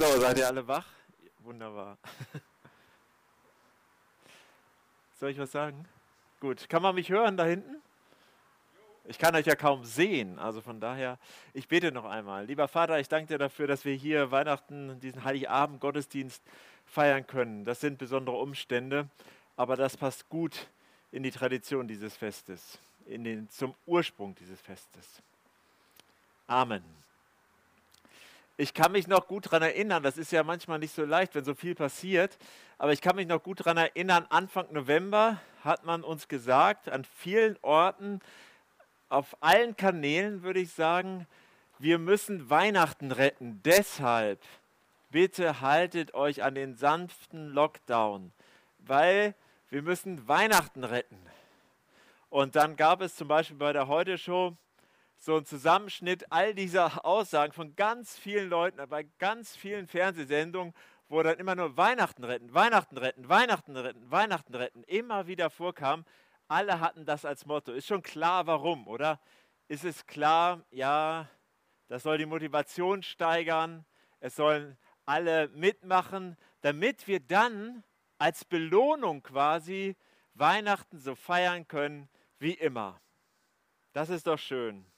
So, seid ihr alle wach? Wunderbar. Soll ich was sagen? Gut, kann man mich hören da hinten? Ich kann euch ja kaum sehen, also von daher, ich bete noch einmal. Lieber Vater, ich danke dir dafür, dass wir hier Weihnachten, diesen Heiligabend Gottesdienst feiern können. Das sind besondere Umstände, aber das passt gut in die Tradition dieses Festes, in den, zum Ursprung dieses Festes. Amen. Ich kann mich noch gut daran erinnern, das ist ja manchmal nicht so leicht, wenn so viel passiert, aber ich kann mich noch gut daran erinnern, Anfang November hat man uns gesagt, an vielen Orten, auf allen Kanälen würde ich sagen, wir müssen Weihnachten retten. Deshalb bitte haltet euch an den sanften Lockdown, weil wir müssen Weihnachten retten. Und dann gab es zum Beispiel bei der Heute-Show so ein Zusammenschnitt all dieser Aussagen von ganz vielen Leuten, bei ganz vielen Fernsehsendungen, wo dann immer nur Weihnachten retten, Weihnachten retten, Weihnachten retten, Weihnachten retten immer wieder vorkam. Alle hatten das als Motto. Ist schon klar, warum, oder? Ist es klar, ja, das soll die Motivation steigern, es sollen alle mitmachen, damit wir dann als Belohnung quasi Weihnachten so feiern können wie immer. Das ist doch schön.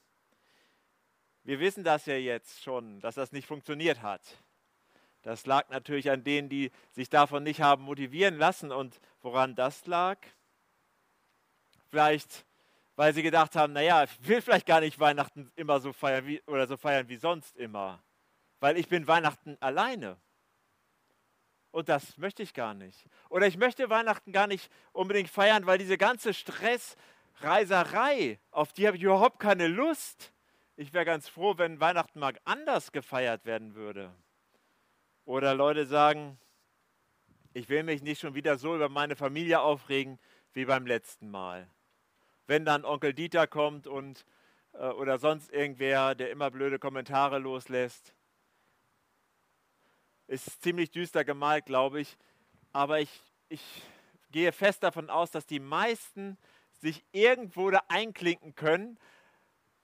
Wir wissen das ja jetzt schon, dass das nicht funktioniert hat. Das lag natürlich an denen, die sich davon nicht haben motivieren lassen. Und woran das lag? Vielleicht, weil sie gedacht haben, naja, ich will vielleicht gar nicht Weihnachten immer so feiern wie, oder so feiern wie sonst immer. Weil ich bin Weihnachten alleine. Und das möchte ich gar nicht. Oder ich möchte Weihnachten gar nicht unbedingt feiern, weil diese ganze Stressreiserei, auf die habe ich überhaupt keine Lust ich wäre ganz froh, wenn Weihnachten mal anders gefeiert werden würde. Oder Leute sagen, ich will mich nicht schon wieder so über meine Familie aufregen wie beim letzten Mal. Wenn dann Onkel Dieter kommt und äh, oder sonst irgendwer, der immer blöde Kommentare loslässt. Ist ziemlich düster gemalt, glaube ich. Aber ich, ich gehe fest davon aus, dass die meisten sich irgendwo da einklinken können,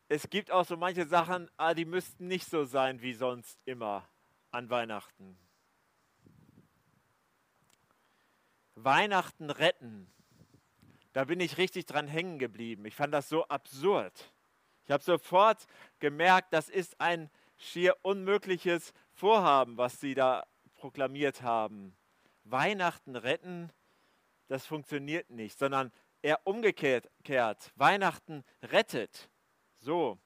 es gibt auch so manche Sachen, ah, die müssten nicht so sein wie sonst immer an Weihnachten. Weihnachten retten. Da bin ich richtig dran hängen geblieben. Ich fand das so absurd. Ich habe sofort gemerkt, das ist ein schier unmögliches Vorhaben, was sie da proklamiert haben. Weihnachten retten, das funktioniert nicht, sondern eher umgekehrt. Weihnachten rettet. So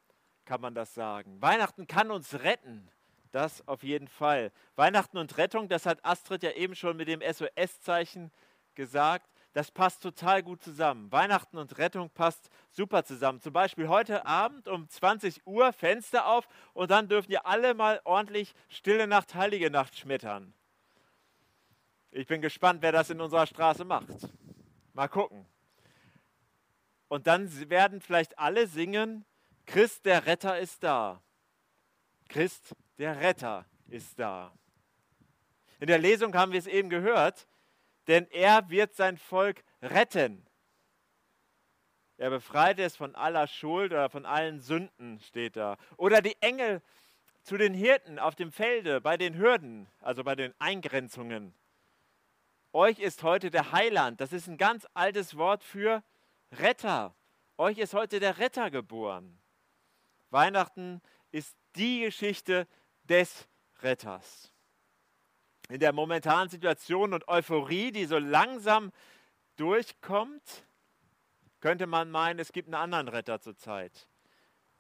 kann man das sagen. Weihnachten kann uns retten. Das auf jeden Fall. Weihnachten und Rettung, das hat Astrid ja eben schon mit dem SOS-Zeichen gesagt. Das passt total gut zusammen. Weihnachten und Rettung passt super zusammen. Zum Beispiel heute Abend um 20 Uhr Fenster auf und dann dürfen ihr alle mal ordentlich Stille Nacht, Heilige Nacht schmettern. Ich bin gespannt, wer das in unserer Straße macht. Mal gucken. Und dann werden vielleicht alle singen, Christ der Retter ist da. Christ der Retter ist da. In der Lesung haben wir es eben gehört, denn er wird sein Volk retten. Er befreit es von aller Schuld oder von allen Sünden, steht da. Oder die Engel zu den Hirten auf dem Felde, bei den Hürden, also bei den Eingrenzungen. Euch ist heute der Heiland, das ist ein ganz altes Wort für Retter. Euch ist heute der Retter geboren. Weihnachten ist die Geschichte des Retters. In der momentanen Situation und Euphorie, die so langsam durchkommt, könnte man meinen, es gibt einen anderen Retter zurzeit.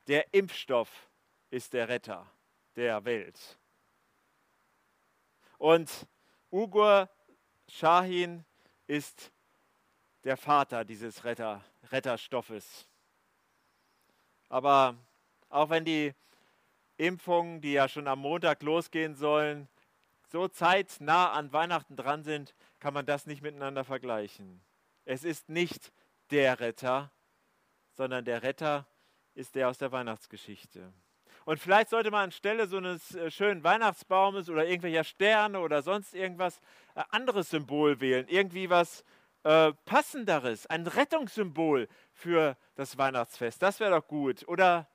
Der Impfstoff ist der Retter der Welt. Und Ugur Shahin ist der Vater dieses Retter, Retterstoffes. Aber auch wenn die Impfungen, die ja schon am Montag losgehen sollen, so zeitnah an Weihnachten dran sind, kann man das nicht miteinander vergleichen. Es ist nicht der Retter, sondern der Retter ist der aus der Weihnachtsgeschichte. Und vielleicht sollte man anstelle so eines äh, schönen Weihnachtsbaumes oder irgendwelcher Sterne oder sonst irgendwas äh, anderes Symbol wählen. Irgendwie was äh, passenderes, ein Rettungssymbol für das Weihnachtsfest. Das wäre doch gut. Oder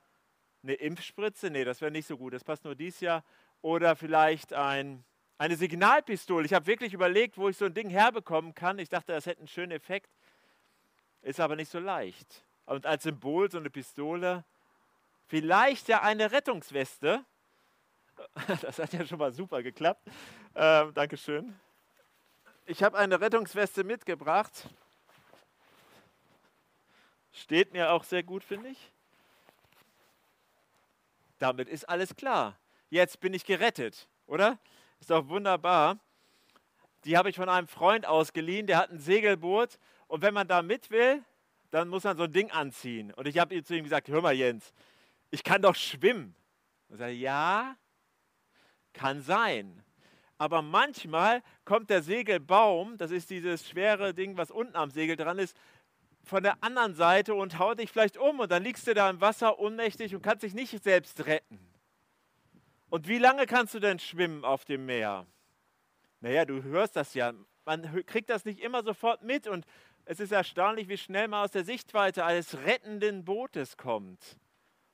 eine Impfspritze? Nee, das wäre nicht so gut. Das passt nur dieses Jahr. oder vielleicht ein, eine Signalpistole. Ich habe wirklich überlegt, wo ich so ein Ding herbekommen kann. Ich dachte, das hätte einen schönen Effekt. Ist aber nicht so leicht. Und als Symbol so eine Pistole, vielleicht ja eine Rettungsweste. Das hat ja schon mal super geklappt. Ähm, Dankeschön. Ich habe eine Rettungsweste mitgebracht. Steht mir auch sehr gut, finde ich. Damit ist alles klar. Jetzt bin ich gerettet, oder? Ist doch wunderbar. Die habe ich von einem Freund ausgeliehen, der hat ein Segelboot und wenn man da mit will, dann muss man so ein Ding anziehen. Und ich habe zu ihm gesagt, hör mal Jens, ich kann doch schwimmen. Und er sagt, ja, kann sein. Aber manchmal kommt der Segelbaum, das ist dieses schwere Ding, was unten am Segel dran ist, von der anderen Seite und haut dich vielleicht um und dann liegst du da im Wasser ohnmächtig und kannst dich nicht selbst retten. Und wie lange kannst du denn schwimmen auf dem Meer? Naja, du hörst das ja. Man kriegt das nicht immer sofort mit und es ist erstaunlich, wie schnell man aus der Sichtweite eines rettenden Bootes kommt.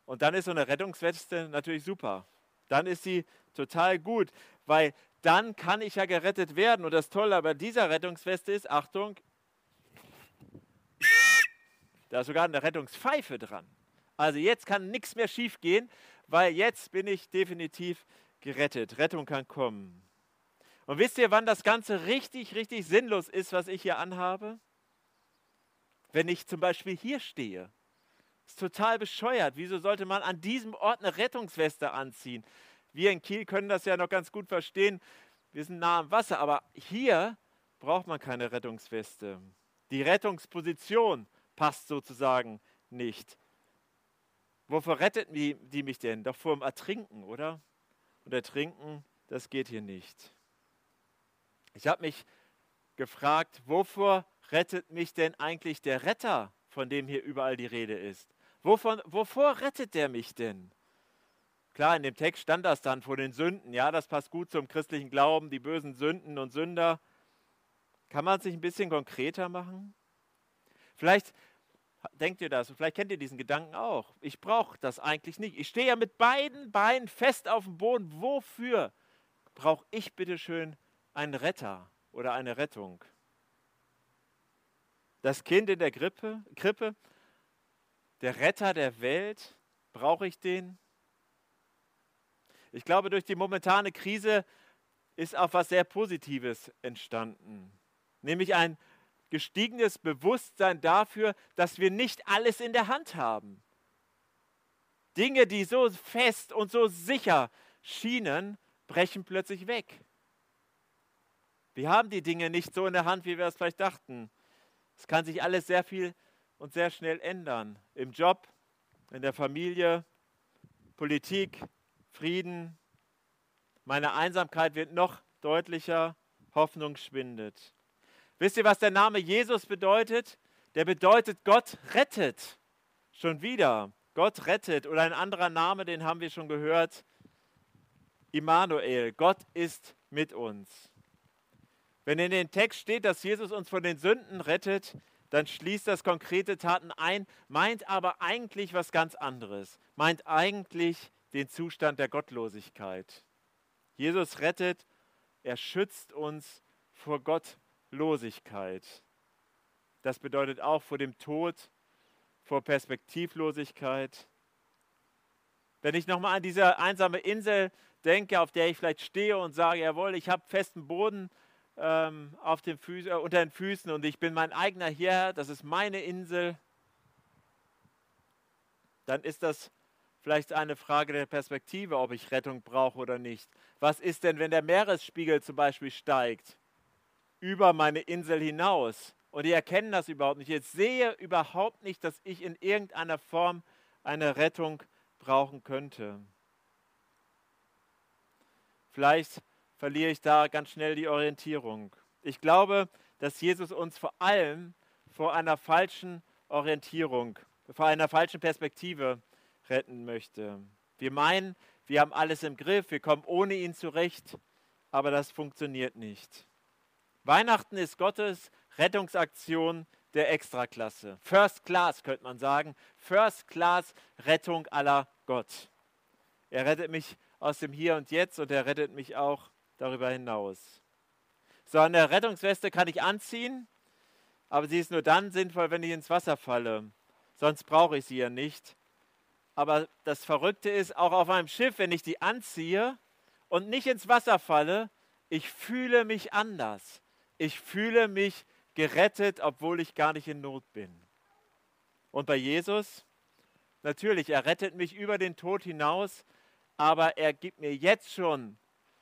Und dann ist so eine Rettungsweste natürlich super. Dann ist sie total gut, weil dann kann ich ja gerettet werden. Und das Tolle bei dieser Rettungsweste ist, Achtung, da ist sogar eine Rettungspfeife dran. Also jetzt kann nichts mehr schief gehen, weil jetzt bin ich definitiv gerettet. Rettung kann kommen. Und wisst ihr, wann das Ganze richtig, richtig sinnlos ist, was ich hier anhabe? Wenn ich zum Beispiel hier stehe. Ist total bescheuert. Wieso sollte man an diesem Ort eine Rettungsweste anziehen? Wir in Kiel können das ja noch ganz gut verstehen. Wir sind nah am Wasser, aber hier braucht man keine Rettungsweste. Die Rettungsposition passt sozusagen nicht. Wovor rettet die mich denn? Doch vor dem Ertrinken, oder? Und Ertrinken, das geht hier nicht. Ich habe mich gefragt, wovor rettet mich denn eigentlich der Retter, von dem hier überall die Rede ist? Wovon, wovor rettet der mich denn? Klar, in dem Text stand das dann vor den Sünden. Ja, das passt gut zum christlichen Glauben, die bösen Sünden und Sünder. Kann man es sich ein bisschen konkreter machen? Vielleicht denkt ihr das, vielleicht kennt ihr diesen Gedanken auch. Ich brauche das eigentlich nicht. Ich stehe ja mit beiden Beinen fest auf dem Boden. Wofür brauche ich bitte schön einen Retter oder eine Rettung? Das Kind in der Grippe, Krippe, der Retter der Welt, brauche ich den? Ich glaube, durch die momentane Krise ist auch was sehr Positives entstanden, nämlich ein gestiegenes Bewusstsein dafür, dass wir nicht alles in der Hand haben. Dinge, die so fest und so sicher schienen, brechen plötzlich weg. Wir haben die Dinge nicht so in der Hand, wie wir es vielleicht dachten. Es kann sich alles sehr viel und sehr schnell ändern. Im Job, in der Familie, Politik, Frieden. Meine Einsamkeit wird noch deutlicher, Hoffnung schwindet. Wisst ihr, was der Name Jesus bedeutet? Der bedeutet, Gott rettet. Schon wieder. Gott rettet. Oder ein anderer Name, den haben wir schon gehört. Immanuel. Gott ist mit uns. Wenn in den Text steht, dass Jesus uns von den Sünden rettet, dann schließt das konkrete Taten ein, meint aber eigentlich was ganz anderes. Meint eigentlich den Zustand der Gottlosigkeit. Jesus rettet, er schützt uns vor Gottlosigkeit. Das bedeutet auch vor dem Tod, vor Perspektivlosigkeit. Wenn ich nochmal an diese einsame Insel denke, auf der ich vielleicht stehe und sage, jawohl, ich habe festen Boden ähm, auf den Füßen, äh, unter den Füßen und ich bin mein eigener Herr, das ist meine Insel, dann ist das vielleicht eine Frage der Perspektive, ob ich Rettung brauche oder nicht. Was ist denn, wenn der Meeresspiegel zum Beispiel steigt über meine Insel hinaus und ich erkenne das überhaupt nicht? Ich sehe überhaupt nicht, dass ich in irgendeiner Form eine Rettung brauchen könnte. Vielleicht verliere ich da ganz schnell die Orientierung. Ich glaube, dass Jesus uns vor allem vor einer falschen Orientierung, vor einer falschen Perspektive retten möchte. Wir meinen, wir haben alles im Griff, wir kommen ohne ihn zurecht, aber das funktioniert nicht. Weihnachten ist Gottes Rettungsaktion der Extraklasse. First Class könnte man sagen. First Class Rettung aller Gott. Er rettet mich aus dem Hier und Jetzt und er rettet mich auch darüber hinaus. So eine Rettungsweste kann ich anziehen, aber sie ist nur dann sinnvoll, wenn ich ins Wasser falle. Sonst brauche ich sie ja nicht. Aber das Verrückte ist, auch auf einem Schiff, wenn ich die anziehe und nicht ins Wasser falle, ich fühle mich anders. Ich fühle mich gerettet, obwohl ich gar nicht in Not bin. Und bei Jesus, natürlich, er rettet mich über den Tod hinaus, aber er gibt mir jetzt schon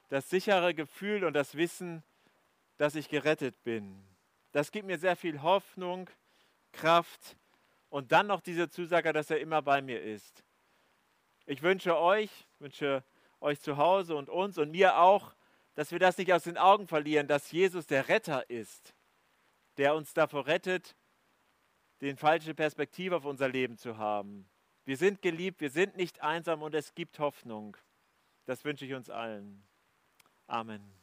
das sichere Gefühl und das Wissen, dass ich gerettet bin. Das gibt mir sehr viel Hoffnung, Kraft und dann noch diese Zusage, dass er immer bei mir ist. Ich wünsche euch, wünsche euch zu Hause und uns und mir auch, dass wir das nicht aus den Augen verlieren, dass Jesus der Retter ist, der uns davor rettet, die falsche Perspektive auf unser Leben zu haben. Wir sind geliebt, wir sind nicht einsam und es gibt Hoffnung. Das wünsche ich uns allen. Amen.